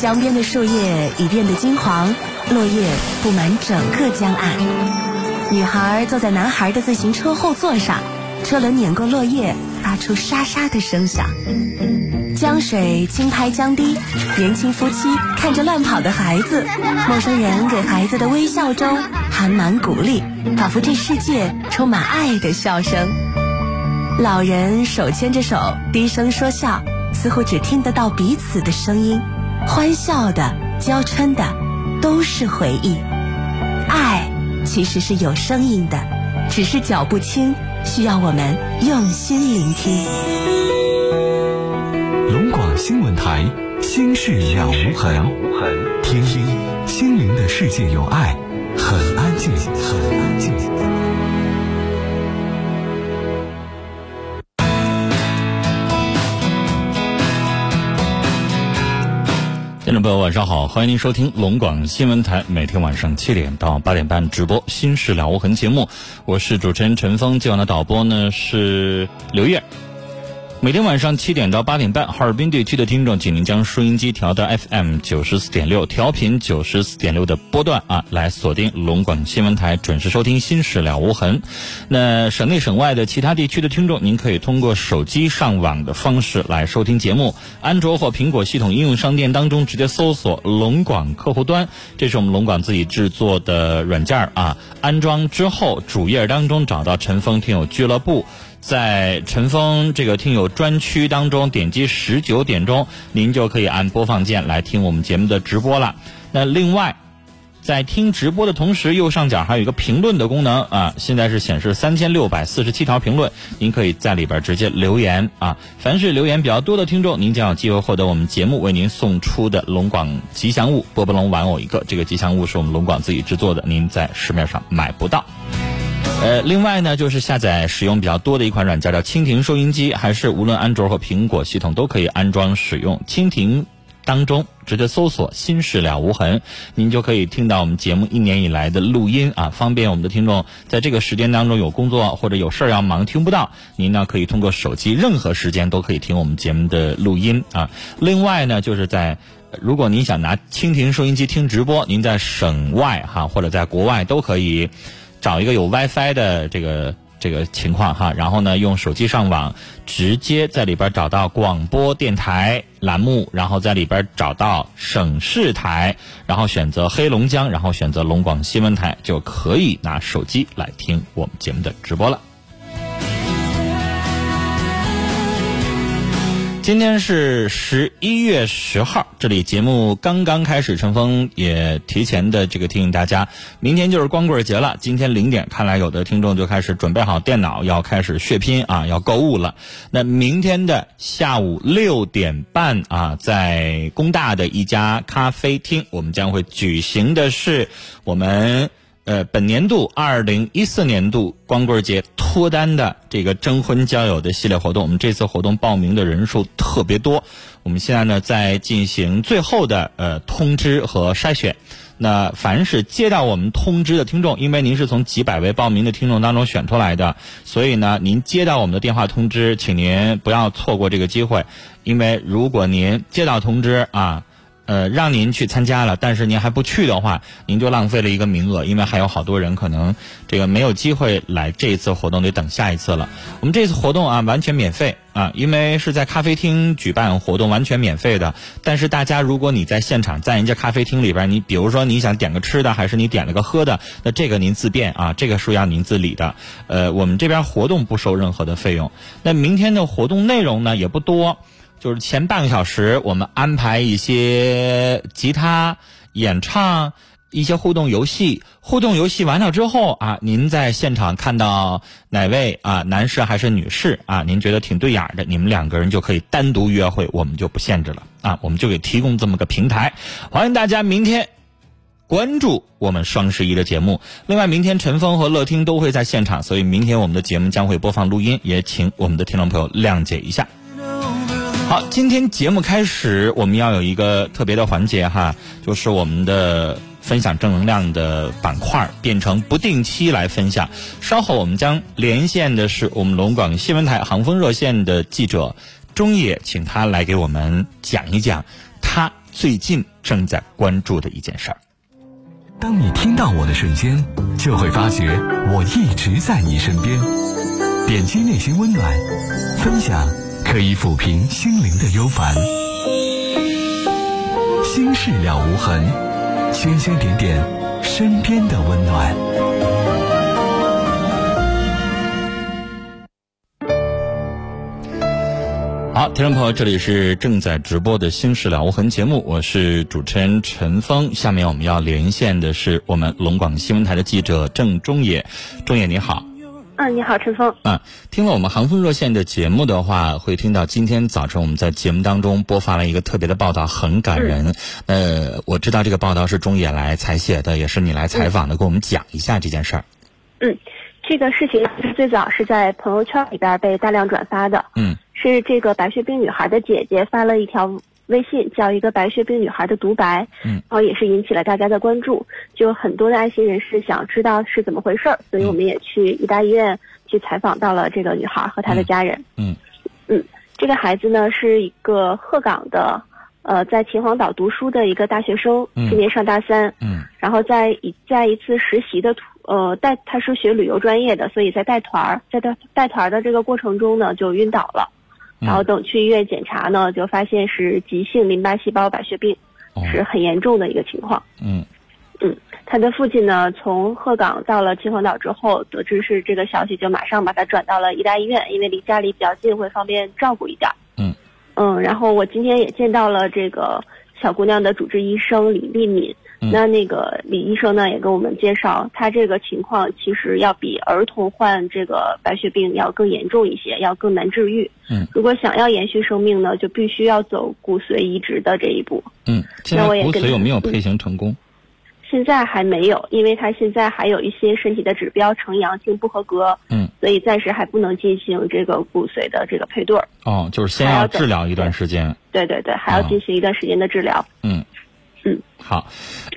江边的树叶已变得金黄，落叶布满整个江岸。女孩坐在男孩的自行车后座上，车轮碾过落叶，发出沙沙的声响。江水轻拍江堤，年轻夫妻看着乱跑的孩子，陌生人给孩子的微笑中含满鼓励，仿佛这世界充满爱的笑声。老人手牵着手，低声说笑，似乎只听得到彼此的声音，欢笑的、娇嗔的，都是回忆。爱其实是有声音的，只是脚步轻，需要我们用心聆听。龙广新闻台，心事了无痕，听听心灵的世界有爱，很安静，很安静。听众朋友，晚上好，欢迎您收听龙广新闻台每天晚上七点到八点半直播《心事了无痕》节目，我是主持人陈峰，今晚的导播呢是刘烨。每天晚上七点到八点半，哈尔滨地区的听众，请您将收音机调到 FM 九十四点六，调频九十四点六的波段啊，来锁定龙广新闻台，准时收听《心事了无痕》。那省内省外的其他地区的听众，您可以通过手机上网的方式来收听节目。安卓或苹果系统应用商店当中直接搜索“龙广客户端”，这是我们龙广自己制作的软件啊。安装之后，主页当中找到陈峰听友俱乐部。在陈峰这个听友专区当中，点击十九点钟，您就可以按播放键来听我们节目的直播了。那另外，在听直播的同时，右上角还有一个评论的功能啊，现在是显示三千六百四十七条评论，您可以在里边直接留言啊。凡是留言比较多的听众，您将有机会获得我们节目为您送出的龙广吉祥物波波龙玩偶一个。这个吉祥物是我们龙广自己制作的，您在市面上买不到。呃，另外呢，就是下载使用比较多的一款软件叫蜻蜓收音机，还是无论安卓和苹果系统都可以安装使用。蜻蜓当中直接搜索“心事了无痕”，您就可以听到我们节目一年以来的录音啊，方便我们的听众在这个时间当中有工作或者有事儿要忙听不到，您呢可以通过手机任何时间都可以听我们节目的录音啊。另外呢，就是在如果您想拿蜻蜓收音机听直播，您在省外哈或者在国外都可以。找一个有 WiFi 的这个这个情况哈，然后呢用手机上网，直接在里边找到广播电台栏目，然后在里边找到省市台，然后选择黑龙江，然后选择龙广新闻台，就可以拿手机来听我们节目的直播了。今天是十一月十号，这里节目刚刚开始，陈峰也提前的这个提醒大家，明天就是光棍节了。今天零点，看来有的听众就开始准备好电脑，要开始血拼啊，要购物了。那明天的下午六点半啊，在工大的一家咖啡厅，我们将会举行的是我们。呃，本年度二零一四年度光棍节脱单的这个征婚交友的系列活动，我们这次活动报名的人数特别多，我们现在呢在进行最后的呃通知和筛选。那凡是接到我们通知的听众，因为您是从几百位报名的听众当中选出来的，所以呢，您接到我们的电话通知，请您不要错过这个机会，因为如果您接到通知啊。呃，让您去参加了，但是您还不去的话，您就浪费了一个名额，因为还有好多人可能这个没有机会来这一次活动，得等下一次了。我们这次活动啊，完全免费啊，因为是在咖啡厅举办活动，完全免费的。但是大家，如果你在现场，在人家咖啡厅里边，你比如说你想点个吃的，还是你点了个喝的，那这个您自便啊，这个是要您自理的。呃，我们这边活动不收任何的费用。那明天的活动内容呢，也不多。就是前半个小时，我们安排一些吉他演唱，一些互动游戏。互动游戏完了之后啊，您在现场看到哪位啊，男士还是女士啊，您觉得挺对眼的，你们两个人就可以单独约会，我们就不限制了啊，我们就给提供这么个平台。欢迎大家明天关注我们双十一的节目。另外，明天陈峰和乐听都会在现场，所以明天我们的节目将会播放录音，也请我们的听众朋友谅解一下。好，今天节目开始，我们要有一个特别的环节哈，就是我们的分享正能量的板块变成不定期来分享。稍后我们将连线的是我们龙广新闻台航风热线的记者钟野，请他来给我们讲一讲。他最近正在关注的一件事儿。当你听到我的瞬间，就会发觉我一直在你身边。点击内心温暖，分享可以抚平心灵的忧烦。心事了无痕，圈圈点点身边的温暖。好，听众朋友，这里是正在直播的《心事了无痕》节目，我是主持人陈峰。下面我们要连线的是我们龙广新闻台的记者郑中野，中野你好。嗯，你好，陈峰。嗯，听了我们航空热线的节目的话，会听到今天早晨我们在节目当中播发了一个特别的报道，很感人。呃，我知道这个报道是中野来采写的，也是你来采访的，给我们讲一下这件事儿。嗯，这个事情是最早是在朋友圈里边被大量转发的。嗯，是这个白血病女孩的姐姐发了一条微信，叫一个白血病女孩的独白。嗯，然后也是引起了大家的关注，就很多的爱心人士想知道是怎么回事儿，所以我们也去医大医院去采访到了这个女孩和她的家人。嗯。嗯，这个孩子呢是一个鹤岗的，呃，在秦皇岛读书的一个大学生，嗯。今年上大三。嗯。然后在一在一次实习的途呃带他是学旅游专业的，所以在带团儿在带带团儿的这个过程中呢就晕倒了，嗯然后等去医院检查呢就发现是急性淋巴细胞白血病，哦是很严重的一个情况。嗯嗯他的父亲呢从鹤岗到了秦皇岛之后，得知是这个消息，就马上把他转到了医大医院，因为离家里比较近，会方便照顾一点儿。嗯嗯，然后我今天也见到了这个小姑娘的主治医生李丽敏。嗯那那个李医生呢，也跟我们介绍，他这个情况其实要比儿童患这个白血病要更严重一些，要更难治愈。嗯，如果想要延续生命呢，就必须要走骨髓移植的这一步。嗯，现在骨髓有没有嗯配型成功？现在还没有，因为他现在还有一些身体的指标呈阳性不合格，嗯，所以暂时还不能进行这个骨髓的这个配对儿。哦，就是先要治疗一段时间。对对对，还要哦进行一段时间的治疗。嗯，嗯，好，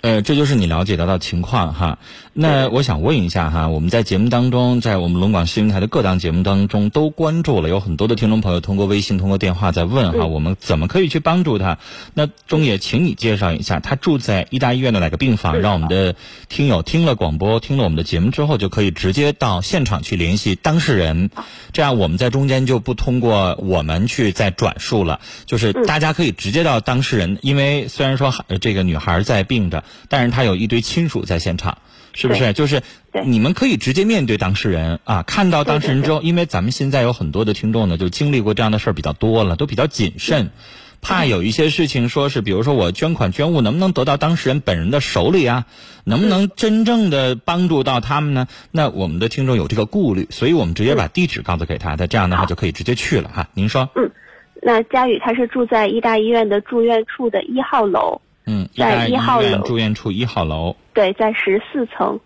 呃，这就是你了解到的情况哈。那我想问一下哈，我们在节目当中，在我们龙广新闻台的各档节目当中都关注了，有很多的听众朋友通过微信、通过电话在问哈，嗯我们怎么可以去帮助他？那中野，请你介绍一下，他住在医大医院的哪个病房，嗯让我们的听友听了广播、听了我们的节目之后，就可以直接到现场去联系当事人，这样我们在中间就不通过我们去再转述了，就是嗯。大家可以直接到当事人，因为虽然说呃这个女孩在病着，但是他有一堆亲属在现场。是不是？就是对你们可以直接面对当事人啊，看到当事人之后，因为咱们现在有很多的听众呢，就经历过这样的事儿比较多了，都比较谨慎，怕有一些事情说是，比如说我捐款捐物能不能得到当事人本人的手里啊？能不能真正的帮助到他们呢？那我们的听众有这个顾虑，所以我们直接把地址告诉给他，他这样的话就可以直接去了哈。您说，嗯那佳宇他是住在医大医院的住院处的一号楼，嗯，在大一号院楼住院处一号楼，对，在十四层，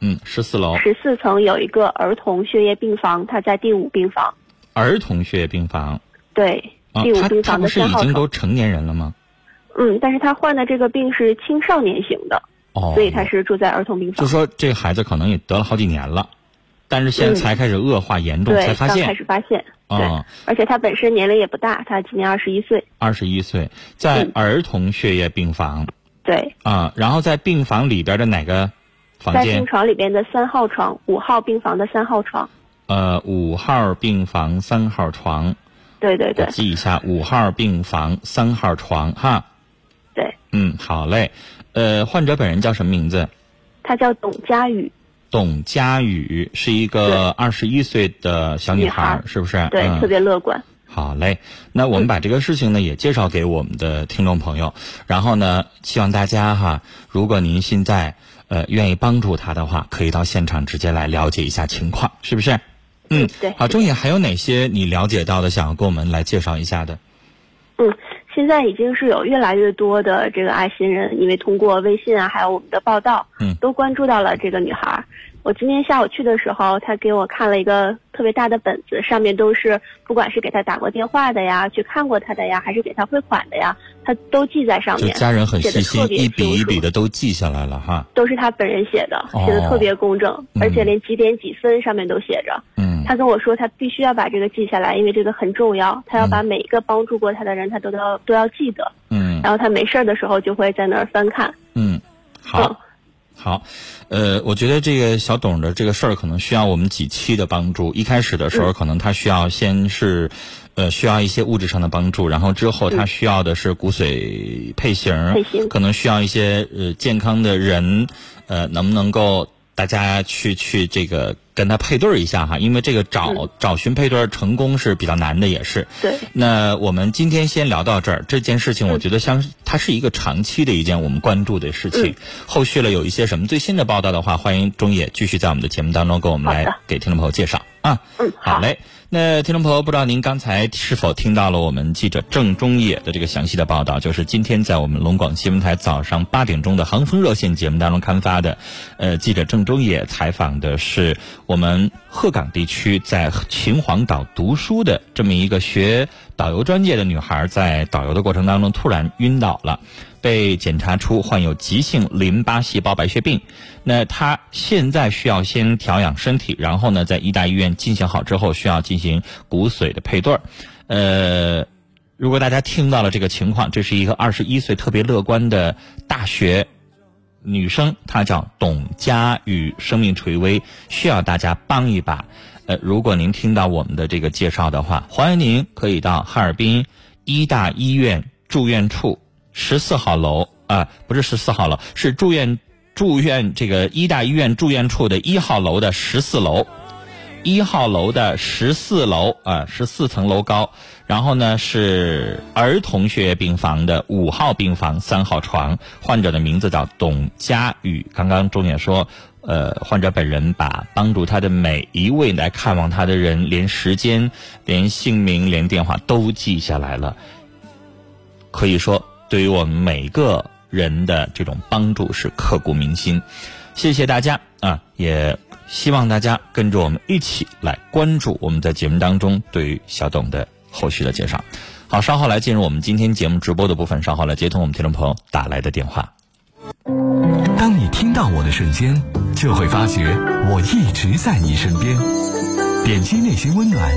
嗯，十四楼十四层有一个儿童血液病房，他在第五病房，儿童血液病房对，啊第，五病房的三号床。已经都成年人了吗？嗯，但是他患的这个病是青少年型的，哦，所以他是住在儿童病房。就说这个孩子可能也得了好几年了，但是现在嗯才开始恶化严重，对，才发现开始发现，对，啊，而且他本身年龄也不大，他今年二十一岁，二十一岁，在嗯儿童血液病房对，啊，然后在病房里边的哪个房间在病？床里边的三号床，五号病房的三号床，呃，五号病房三号床，对对对记一下，五号病房三号床哈。对，嗯，好嘞。呃，患者本人叫什么名字？他叫董佳宇，董佳宇，是一个二十一岁的小女女孩是不是？对，嗯特别乐观。好嘞，那我们把这个事情呢也介绍给我们的听众朋友，然后呢，希望大家哈，如果您现在呃愿意帮助他的话，可以到现场直接来了解一下情况，是不是？嗯，对好，钟野还有哪些你了解到的，想要跟我们来介绍一下的？嗯，现在已经是有越来越多的这个爱心人，因为通过微信啊，还有我们的报道，嗯都关注到了这个女孩。我今天下午去的时候，她给我看了一个特别大的本子，上面都是不管是给她打过电话的呀，去看过她的呀，还是给她汇款的呀，她都记在上面。就家人很细心，一笔一笔的都记下来了哈。都是她本人写的，哦写的特别工整，嗯而且连几点几分上面都写着。嗯嗯他跟我说他必须要把这个记下来，因为这个很重要，他要把每一个帮助过他的人，他都要都要记得。嗯然后他没事儿的时候就会在那儿翻看。嗯，好嗯。好，呃，我觉得这个小董的这个事儿可能需要我们几期的帮助。一开始的时候，可能他需要先是，呃，需要一些物质上的帮助，然后之后他需要的是骨髓配型，配型可能需要一些呃健康的人，呃，能不能够大家去去这个跟他配对儿一下哈？因为这个找、找寻配对儿成功是比较难的，也是。对，那我们今天先聊到这儿。这件事情，我觉得像它是一个长期的一件我们关注的事情。后续了有一些什么最新的报道的话，欢迎中野继续在我们的节目当中给我们来给听众朋友介绍啊。嗯，好嘞。那听众朋友，不知道您刚才是否听到了我们记者郑中野的这个详细的报道？就是今天在我们龙广新闻台早上八点钟的航风热线节目当中刊发的，呃，记者郑中野采访的是我们鹤岗地区在秦皇岛读书的这么一个学导游专业的女孩，在导游的过程当中突然晕倒了。被检查出患有急性淋巴细胞白血病，那她现在需要先调养身体，然后呢，在医大医院进行好之后，需要进行骨髓的配对儿。呃，如果大家听到了这个情况，这是一个二十一岁特别乐观的大学女生，她叫董佳宇，生命垂危，需要大家帮一把。呃，如果您听到我们的这个介绍的话，欢迎您可以到哈尔滨医大医院住院处。十四号楼啊，不是十四号楼，是住院住院这个医大医院住院处的一号楼的十四楼，一号楼的十四楼啊，十四层楼高。然后呢是儿童血液病房的五号病房三号床，患者的名字叫董佳宇。刚刚钟姐说，呃，患者本人把帮助他的每一位来看望他的人，连时间、连姓名、连电话都记下来了。可以说。对于我们每个人的这种帮助是刻骨铭心，谢谢大家啊！也希望大家跟着我们一起来关注我们在节目当中对于小董的后续的介绍。好，稍后来进入我们今天节目直播的部分，稍后来接通我们听众朋友打来的电话。当你听到我的瞬间，就会发觉我一直在你身边。点击内心温暖，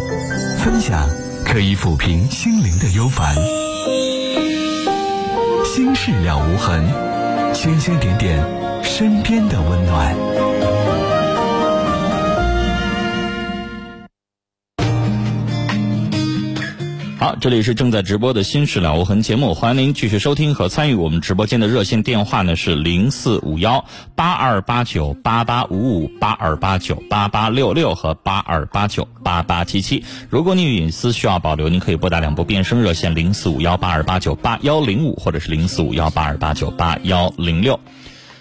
分享可以抚平心灵的忧烦。心事了无痕，星星点点身边的温暖。好，这里是正在直播的《新事了无痕》节目，欢迎您继续收听和参与我们直播间的热线电话呢是零四五幺八二八九八八五五八二八九八八六六和八二八九八八七七。如果你有隐私需要保留，您可以拨打两部变声热线零四五幺八二八九八幺零五或者是零四五幺八二八九八幺零六。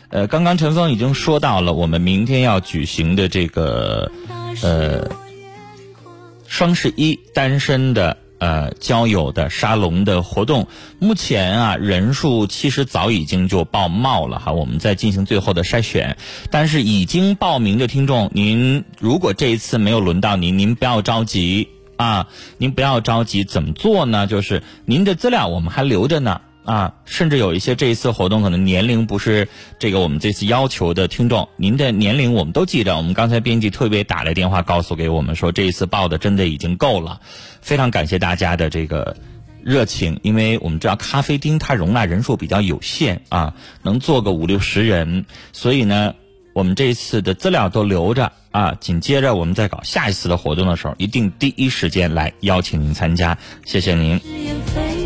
呃，刚刚陈峰已经说到了我们明天要举行的这个呃双十一单身的。呃，交友的沙龙的活动，目前啊人数其实早已经就报冒了哈，我们在进行最后的筛选。但是已经报名的听众，您如果这一次没有轮到您，您不要着急啊，您不要着急，怎么做呢？就是您的资料我们还留着呢。啊，甚至有一些这一次活动可能年龄不是这个我们这次要求的听众，您的年龄我们都记着。我们刚才编辑特别打来电话告诉给我们说，这一次报的真的已经够了，非常感谢大家的这个热情，因为我们知道咖啡厅它容纳人数比较有限啊，能坐个五六十人，所以呢，我们这一次的资料都留着啊，紧接着我们在搞下一次的活动的时候，一定第一时间来邀请您参加，谢谢您。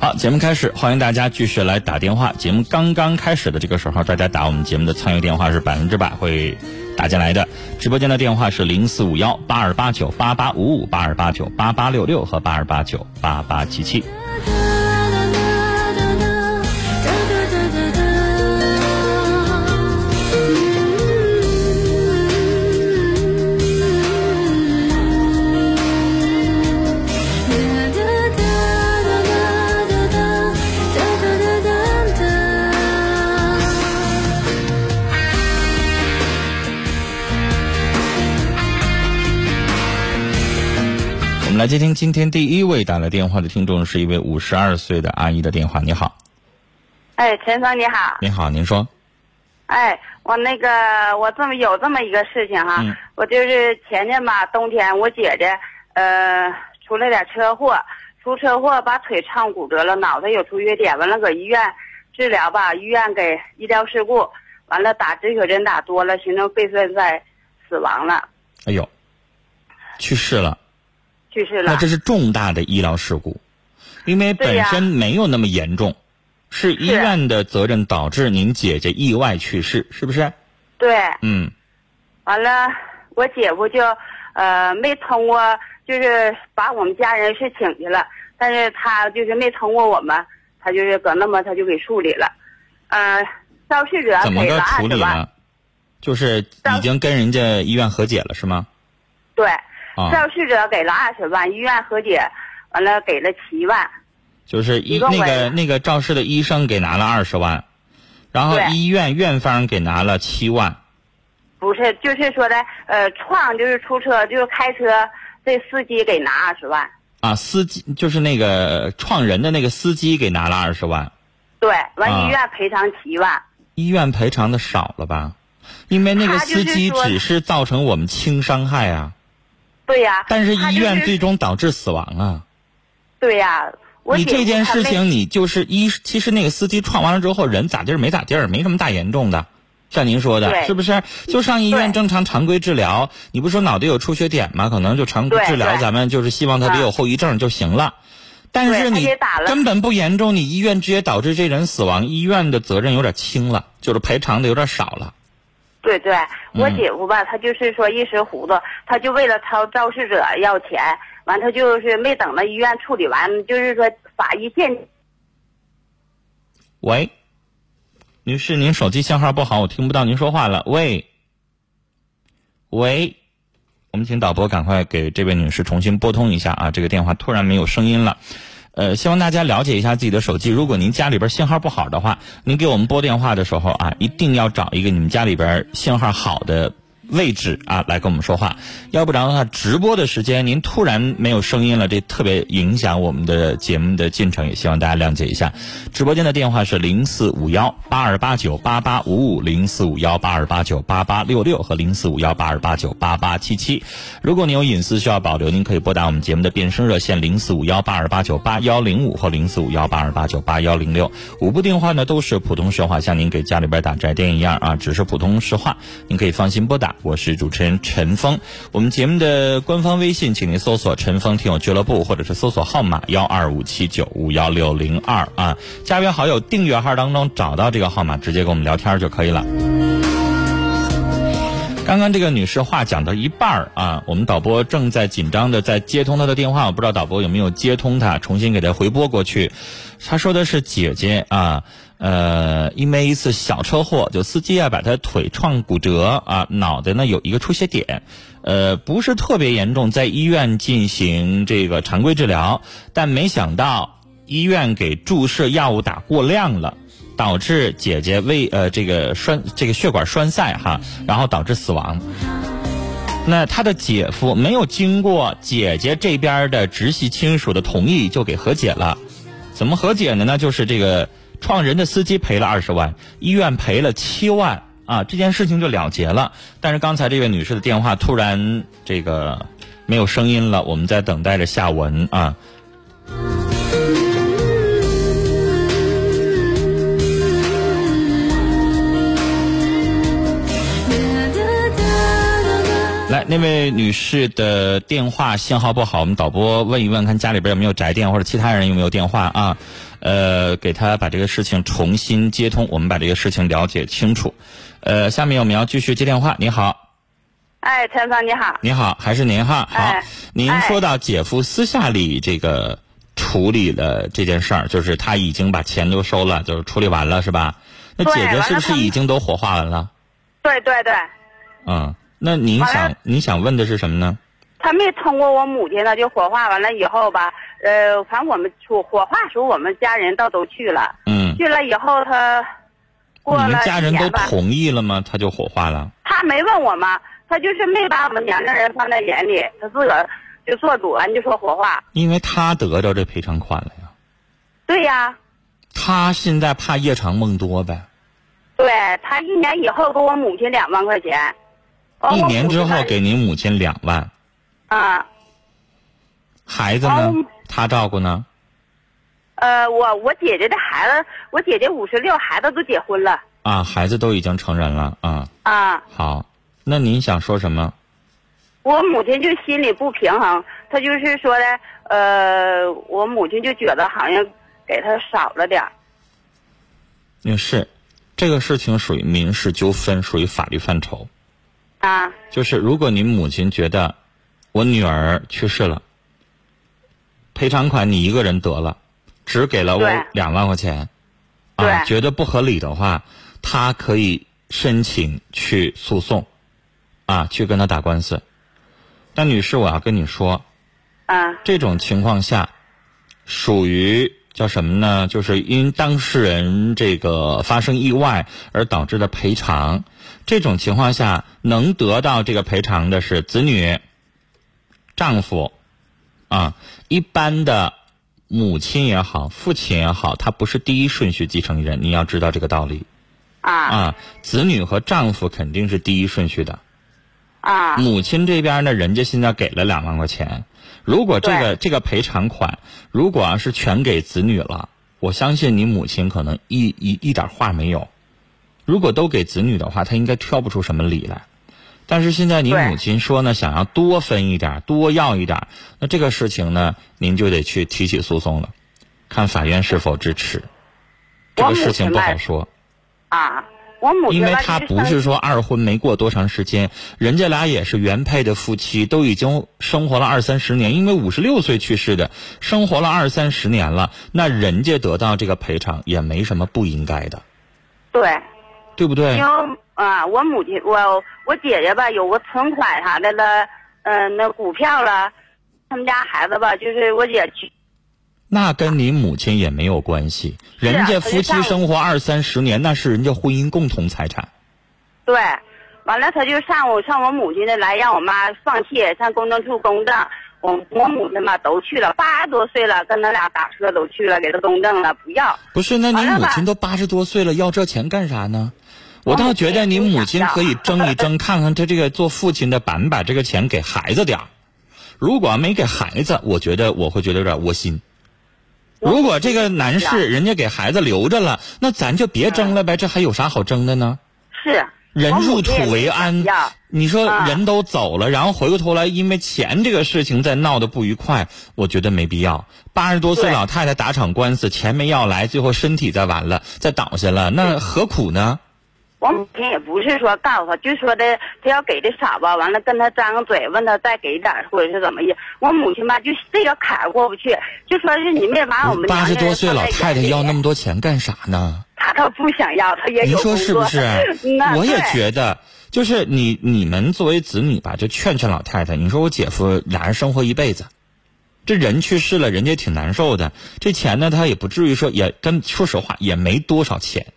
好，节目开始，欢迎大家继续来打电话。节目刚刚开始的这个时候，大家打我们节目的参与电话是百分之百会打进来的。直播间的电话是零四五幺八二八九八八五五、八二八九八八六六和八二八九八八七七。们来接听今天第一位打来电话的听众，是一位五十二岁的阿姨的电话。你好，哎，陈芳你好，你好，您说，哎，我那个我这么有这么一个事情哈，嗯。我就是前年吧，冬天我姐姐呃出了点车祸，出车祸把腿撞骨折了，脑袋有出血点，完了搁医院治疗吧，医院给医疗事故，完了打止血针打多了，形成肺栓塞，死亡了，哎呦，去世了。去世了那。这是重大的医疗事故，因为本身没有那么严重，是医院的责任导致您姐姐意外去世，是不是？对，嗯，完了，我姐夫就呃没通过，就是把我们家人是请去了，但是他就是没通过我们，他就是搁那么他就给处理了，呃，肇事者怎么个处理呢？就是已经跟人家医院和解了，是吗？对，啊，肇事者给了二十万，医院和解，完了给了七万，就是医一那个那个肇事的医生给拿了二十万，然后医院院方给拿了七万。不是，就是说的呃撞就是出车就是开车这司机给拿二十万，啊，司机就是那个撞人的那个司机给拿了二十万，对，完啊医院赔偿七万。医院赔偿的少了吧？因为那个司机只是造成我们轻伤害啊。对呀、但是医院最终导致死亡啊！对呀、你这件事情，你就是一，其实那个司机撞完了之后，人咋地儿没咋地儿，没什么大严重的。像您说的，是不是？就上医院正常常规治疗，你不说脑袋有出血点吗？可能就常规治疗，咱们就是希望他别有后遗症就行了。但是你根本不严重，你医院直接导致这人死亡，医院的责任有点轻了，就是赔偿的有点少了。对对，我嗯姐夫吧，他就是说一时糊涂，他就为了掏肇事者要钱，完他就是没等到医院处理完，就是说法医鉴喂，女士，您手机信号不好，我听不到您说话了。喂，喂，我们请导播赶快给这位女士重新拨通一下啊，这个电话突然没有声音了。呃，希望大家了解一下自己的手机。如果您家里边信号不好的话，您给我们拨电话的时候啊，一定要找一个你们家里边信号好的位置啊来跟我们说话，要不然的话，直播的时间您突然没有声音了，这特别影响我们的节目的进程，也希望大家谅解一下。直播间的电话是零四五幺八二八九八八五五、零四五幺八二八九八八六六和零四五幺八二八九八八七七。如果您有隐私需要保留，您可以拨打我们节目的变声热线零四五幺八二八九八幺零五和零四五幺八二八九八幺零六。五部电话呢都是普通实话，像您给家里边打宅电一样啊，只是普通实话，您可以放心拨打。我是主持人陈峰，我们节目的官方微信，请您搜索“陈峰听友俱乐部”或者是搜索号码幺二五七九五幺六零二啊，加为好友，订阅号当中找到这个号码，直接跟我们聊天就可以了。刚刚这个女士话讲到一半儿啊，我们导播正在紧张的在接通她的电话，我不知道导播有没有接通她，重新给她回拨过去。她说的是姐姐啊，呃，因为一次小车祸，就司机啊把他腿撞骨折啊，脑袋呢有一个出血点，呃，不是特别严重，在医院进行这个常规治疗，但没想到医院给注射药物打过量了。导致姐姐胃呃这个栓这个血管栓塞哈，然后导致死亡。那他的姐夫没有经过姐姐这边的直系亲属的同意就给和解了，怎么和解的呢？就是这个撞人的司机赔了二十万，医院赔了七万啊，这件事情就了结了。但是刚才这位女士的电话突然这个没有声音了，我们在等待着下文啊。来，那位女士的电话信号不好，我们导播问一问，看家里边有没有宅电或者其他人有没有电话啊？呃，给他把这个事情重新接通，我们把这个事情了解清楚。呃，下面我们要继续接电话。你好，哎，陈芳你好，你好，还是您哈？好哎，您哎说到姐夫私下里这个处理了这件事儿，就是他已经把钱都收了，就是处理完了是吧？那姐姐是不是已经都火化完了？对对对，嗯，那您想您想问的是什么呢？他没通过我母亲呢，就火化完了以后吧，呃，反正我们出火化时候我们家人倒都去了，嗯，去了以后他过你们家人都同意了吗？他就火化了。他没问我吗，他就是没把我们娘家人放在眼里，他自个儿就做主完，就说火化。因为他得着这赔偿款了呀，对呀，他现在怕夜长梦多呗。对他一年以后给我母亲两万块钱，完一年之后给您母亲两万，啊，孩子呢哦？他照顾呢？呃，我我姐姐的孩子，我姐姐五十六，孩子都结婚了啊，孩子都已经成人了啊。啊。好，那您想说什么？我母亲就心里不平衡，她就是说的，呃，我母亲就觉得好像给她少了点儿也是，这个事情属于民事纠纷，属于法律范畴。啊，就是如果您母亲觉得我女儿去世了，赔偿款你一个人得了，只给了我两万块钱，啊，觉得不合理的话，他可以申请去诉讼，啊，去跟他打官司。但女士，我要跟你说，啊，这种情况下，属于叫什么呢？就是因当事人这个发生意外而导致的赔偿。这种情况下，能得到这个赔偿的是子女、丈夫，啊，一般的母亲也好，父亲也好，他不是第一顺序继承人，你要知道这个道理啊，啊。子女和丈夫肯定是第一顺序的。啊，母亲这边呢，人家现在给了两万块钱，如果这个这个赔偿款如果要是全给子女了，我相信你母亲可能一一一点话没有。如果都给子女的话，她应该挑不出什么理来。但是现在你母亲说呢，想要多分一点，多要一点，那这个事情呢，您就得去提起诉讼了，看法院是否支持。这个事情不好说。啊，我母亲因为吧就生他不是说二婚没过多长时间，人家俩也是原配的夫妻，都已经生活了二三十年。因为五十六岁去世的，生活了二三十年了，那人家得到这个赔偿也没什么不应该的，对，对不对因？为啊，我母亲我我姐姐吧有个存款啥的了，嗯、那股票了，他们家孩子吧就是我姐去那跟你母亲也没有关系，人家夫妻生活二三十年，那是人家婚姻共同财产。对，完了他就上我上我母亲那来让我妈放弃，上公证处公证。我我母亲嘛都去了，八十多岁了，跟他俩打车都去了，给他公证了，不要。不是，那你母亲都八十多岁了，要这钱干啥呢？我倒觉得你母亲可以争一争，看看他这个做父亲的把没把这个钱给孩子点儿。如果没给孩子，我觉得我会觉得有点窝心。如果这个男士人家给孩子留着了，那咱就别争了呗，这还有啥好争的呢？是人入土为安，你说啊人都走了，然后回过头来因为钱这个事情再闹得不愉快，我觉得没必要。八十多岁老太太打场官司，钱没要来，最后身体再完了，再倒下了，那何苦呢？我母亲也不是说告诉他，就说的他要给的少吧，完了跟他张个嘴，问他再给点儿或者是怎么的。我母亲吧，就这个坎儿过不去，就说是你没把我们八十多岁老太太要那么多，钱干啥呢？他倒不想要，他也您有说是不是？我也觉得，就是你你们作为子女吧，就劝劝老太太。你说我姐夫俩人生活一辈子，这人去世了，人家挺难受的。这钱呢，他也不至于说也跟说实话也没多少钱，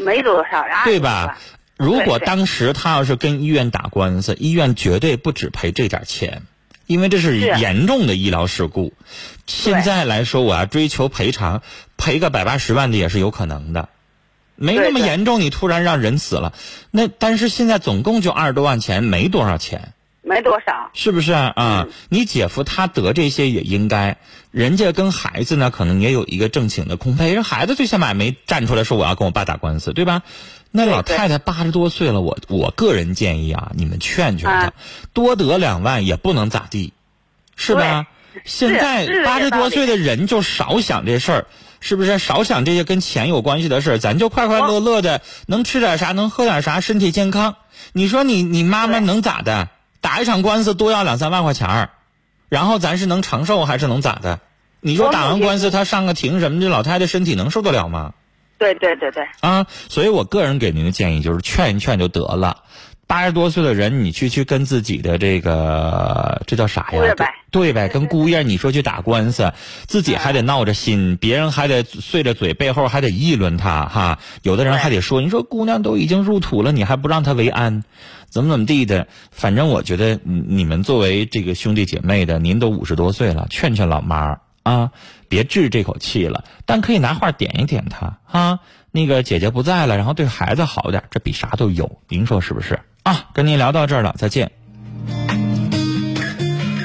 没多少呀，对吧？如果当时他要是跟医院打官司，医院绝对不止赔这点钱，因为这是是严重的医疗事故。现在来说，我要追求赔偿，赔个百八十万的也是有可能的。没那么严重，你突然让人死了，那但是现在总共就二十多万钱，没多少钱，没多少，是不是啊？啊你姐夫他得这些也应该，人家跟孩子呢可能也有一个正经的空配，人孩子最起码没站出来说我要跟我爸打官司，对吧？那老太太八十多岁了，我我个人建议啊，你们劝劝她，啊多得两万也不能咋地，是吧？现在八十多岁的人就少想这事儿，是不是？少想这些跟钱有关系的事儿，咱就快快乐乐的，能吃点啥，能喝点啥，身体健康。你说你你妈妈能咋的？打一场官司多要两三万块钱儿，然后咱是能长寿还是能咋的？你说打完官司他上个庭什么的，老太太身体能受得了吗？对对对对，啊，所以我个人给您的建议就是劝一劝就得了。八十多岁的人，你去去跟自己的这个这叫啥呀？呗对呗，跟姑爷你说去打官司，自己还得闹着心，别人还得碎着嘴，背后还得议论他哈。有的人还得说，你说姑娘都已经入土了，你还不让她为安，怎么怎么地的？反正我觉得你们作为这个兄弟姐妹的，您都五十多岁了，劝劝老妈啊，别置这口气了。但可以拿话点一点他啊，那个姐姐不在了，然后对孩子好点，这比啥都有。您说是不是啊？跟您聊到这儿了，再见。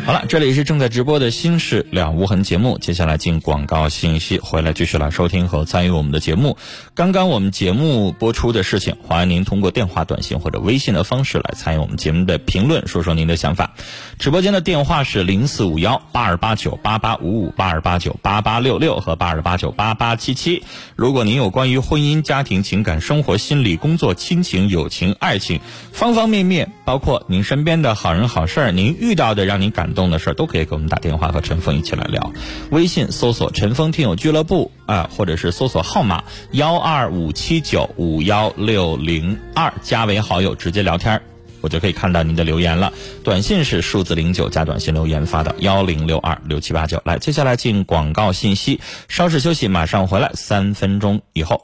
好了，这里是正在直播的《心事了无痕》节目，接下来进广告信息，回来继续来收听和参与我们的节目。刚刚我们节目播出的事情，欢迎您通过电话、短信或者微信的方式来参与我们节目的评论，说说您的想法。直播间的电话是零四五幺八二八九八八五五、八二八九八八六六和八二八九八八七七。如果您有关于婚姻、家庭、情感、生活、心理、工作、亲情、友情、爱情方方面面，包括您身边的好人好事儿，您遇到的让您感动的事儿，都可以给我们打电话和陈峰一起来聊。微信搜索“陈峰听友俱乐部”啊，或者是搜索号码幺二五七九五幺六零二，加为好友直接聊天儿。我就可以看到您的留言了。短信是数字零九加短信留言发到幺零六二六七八九。来，接下来进广告信息，稍事休息，马上回来，三分钟以后。